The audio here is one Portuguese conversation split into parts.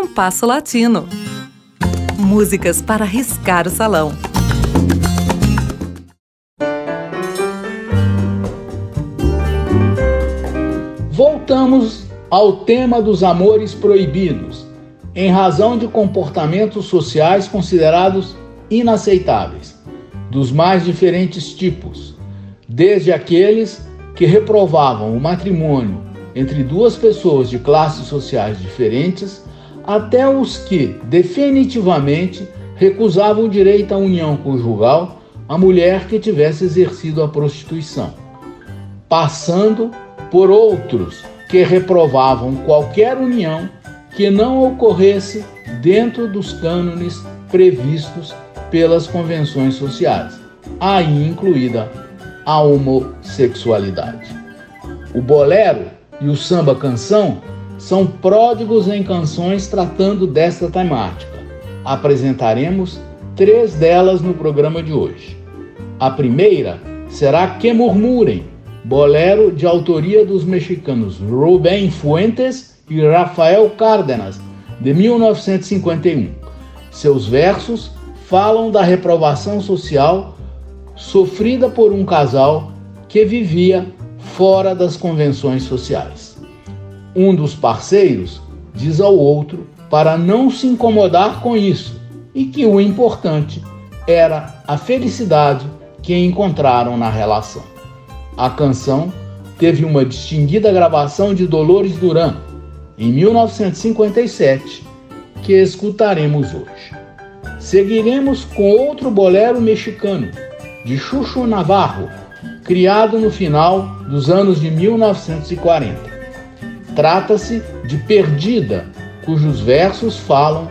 Compasso Latino. Músicas para riscar o salão. Voltamos ao tema dos amores proibidos, em razão de comportamentos sociais considerados inaceitáveis, dos mais diferentes tipos, desde aqueles que reprovavam o matrimônio entre duas pessoas de classes sociais diferentes, até os que definitivamente recusavam o direito à união conjugal à mulher que tivesse exercido a prostituição, passando por outros que reprovavam qualquer união que não ocorresse dentro dos cânones previstos pelas convenções sociais, aí incluída a homossexualidade. O bolero e o samba canção são pródigos em canções tratando desta temática. Apresentaremos três delas no programa de hoje. A primeira será Que Murmurem, bolero de autoria dos mexicanos Rubén Fuentes e Rafael Cárdenas, de 1951. Seus versos falam da reprovação social sofrida por um casal que vivia fora das convenções sociais. Um dos parceiros diz ao outro para não se incomodar com isso e que o importante era a felicidade que encontraram na relação. A canção teve uma distinguida gravação de Dolores Duran em 1957, que escutaremos hoje. Seguiremos com outro bolero mexicano, de Chucho Navarro, criado no final dos anos de 1940. Trata-se de Perdida, cujos versos falam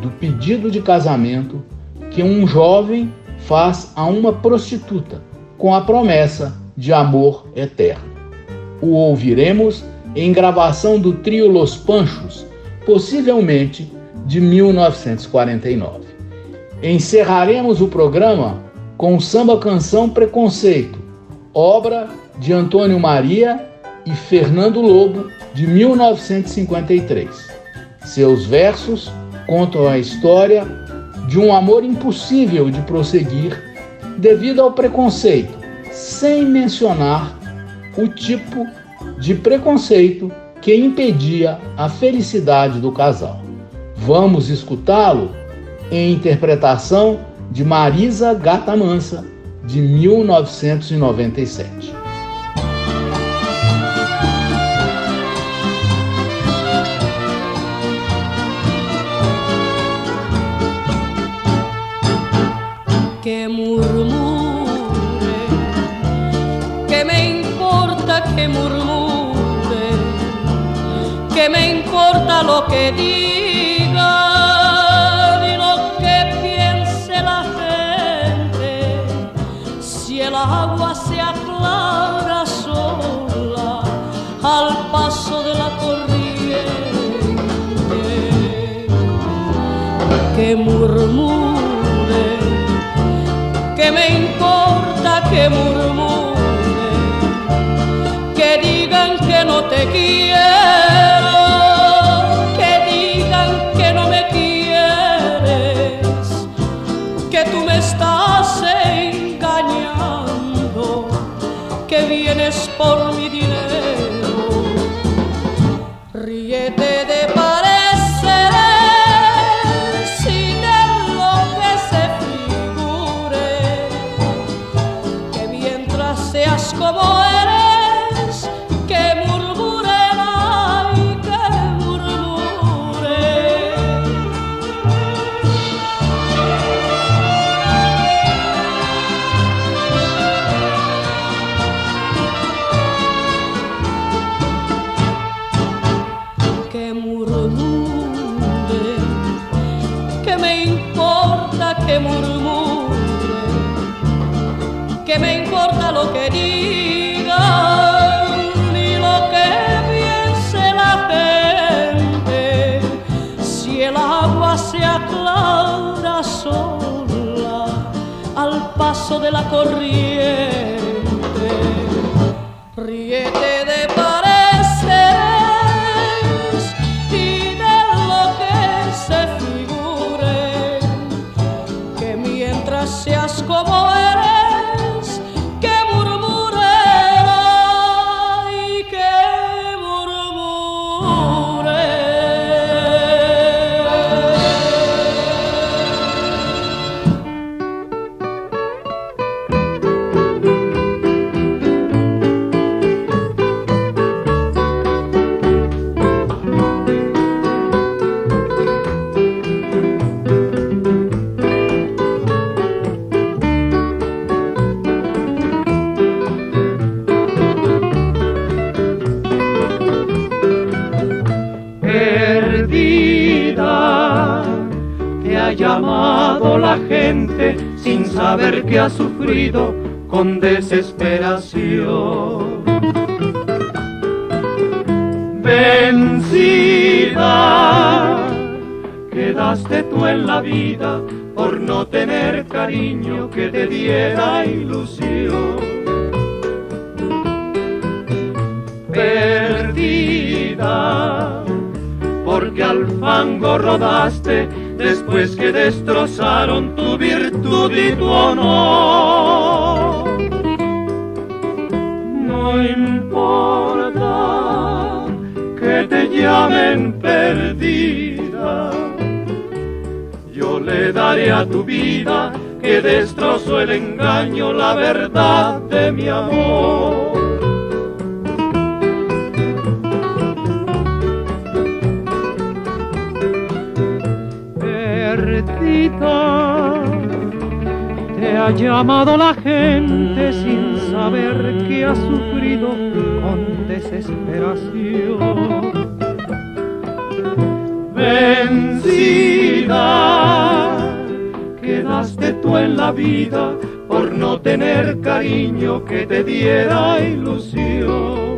do pedido de casamento que um jovem faz a uma prostituta, com a promessa de amor eterno. O ouviremos em gravação do trio Los Panchos, possivelmente de 1949. Encerraremos o programa com samba canção Preconceito, obra de Antônio Maria e Fernando Lobo, de 1953. Seus versos contam a história de um amor impossível de prosseguir devido ao preconceito, sem mencionar o tipo de preconceito que impedia a felicidade do casal. Vamos escutá-lo em interpretação de Marisa Gata Mansa, de 1997. Que murmure, que me importa que murmure, que me importa lo que diga. agua se aclara sola al paso de la corriente. Que murmure, importa lo que digan ni lo que piense la gente, si el agua se aclara sola al paso de la corriente. Ha llamado la gente sin saber que ha sufrido con desesperación. Vencida, quedaste tú en la vida por no tener cariño que te diera ilusión. Perdida, porque al fango rodaste después que destrozaron tu virtud y tu honor. No importa que te llamen perdida yo le daré a tu vida que destrozó el engaño, la verdad de mi amor. Te ha llamado la gente sin saber que has sufrido con desesperación vencida. Quedaste tú en la vida por no tener cariño que te diera ilusión.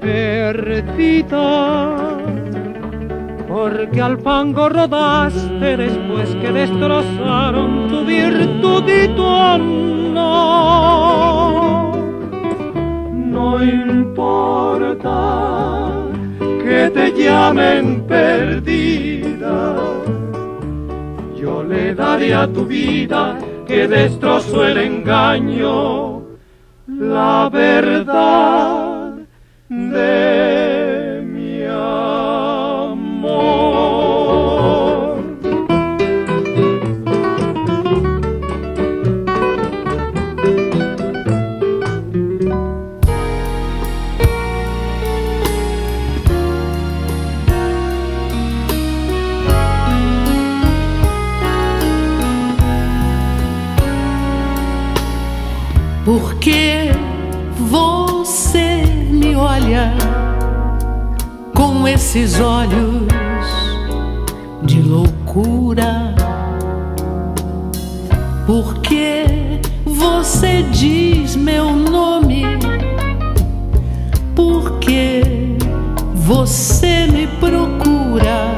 Perdida, porque al fango rodaste después que destrozaron tu virtud y tu honor. No importa que te llamen perdida. Yo le daré a tu vida que destrozó el engaño, la verdad de Porque você me olha com esses olhos de loucura? Porque você diz meu nome? Porque você me procura?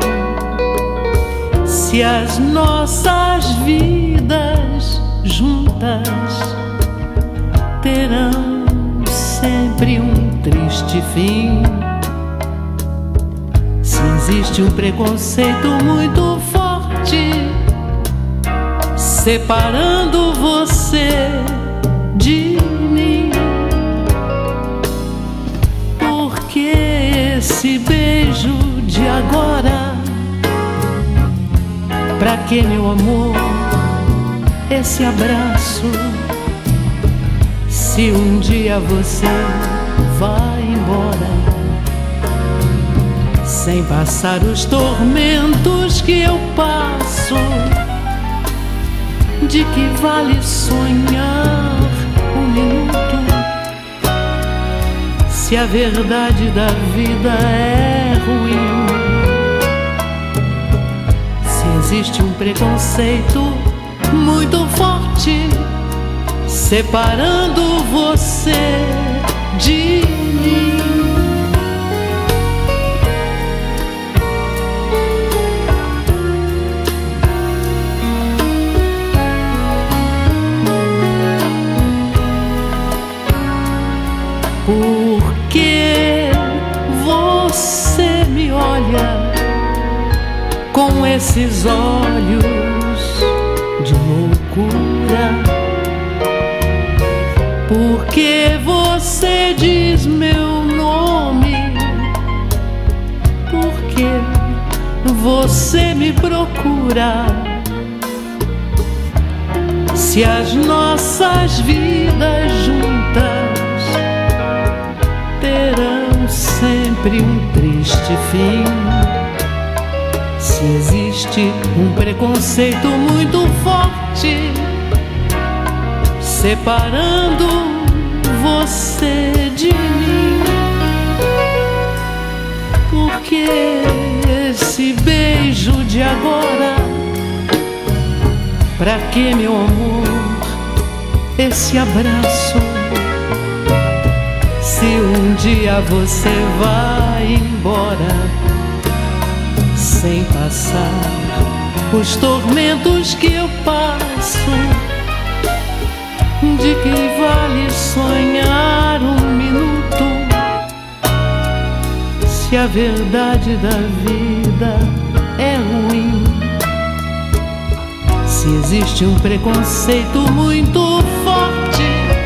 Se as nossas vidas juntas terão sempre um triste fim. Se existe um preconceito muito forte separando você de mim, porque esse beijo de agora, pra que meu amor, esse abraço? Se um dia você vai embora, sem passar os tormentos que eu passo, de que vale sonhar um minuto? Se a verdade da vida é ruim, se existe um preconceito muito forte separando você de mim. Porque você me olha com esses olhos de loucura porque você diz meu nome? Porque você me procura? Se as nossas vidas juntas terão sempre um triste fim. Se existe um preconceito muito forte separando você de mim? Porque esse beijo de agora? Pra que, meu amor, esse abraço? Se um dia você vai embora sem passar os tormentos que eu passo de que vale sonhar um minuto se a verdade da vida é ruim? Se existe um preconceito muito forte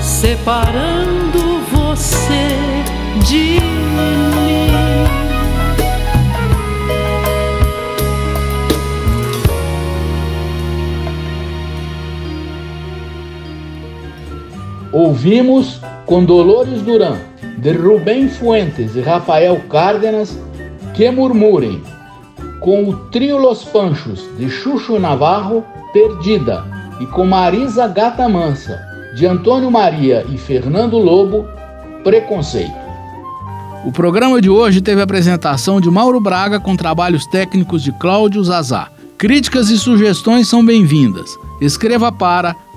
separando você de mim. Ouvimos com Dolores Duran, de Rubem Fuentes e Rafael Cárdenas, Que Murmurem, com o trio Los Panchos, de Chucho Navarro, Perdida, e com Marisa Gata Mansa, de Antônio Maria e Fernando Lobo, Preconceito. O programa de hoje teve a apresentação de Mauro Braga com trabalhos técnicos de Cláudio Zazá. Críticas e sugestões são bem-vindas. Escreva para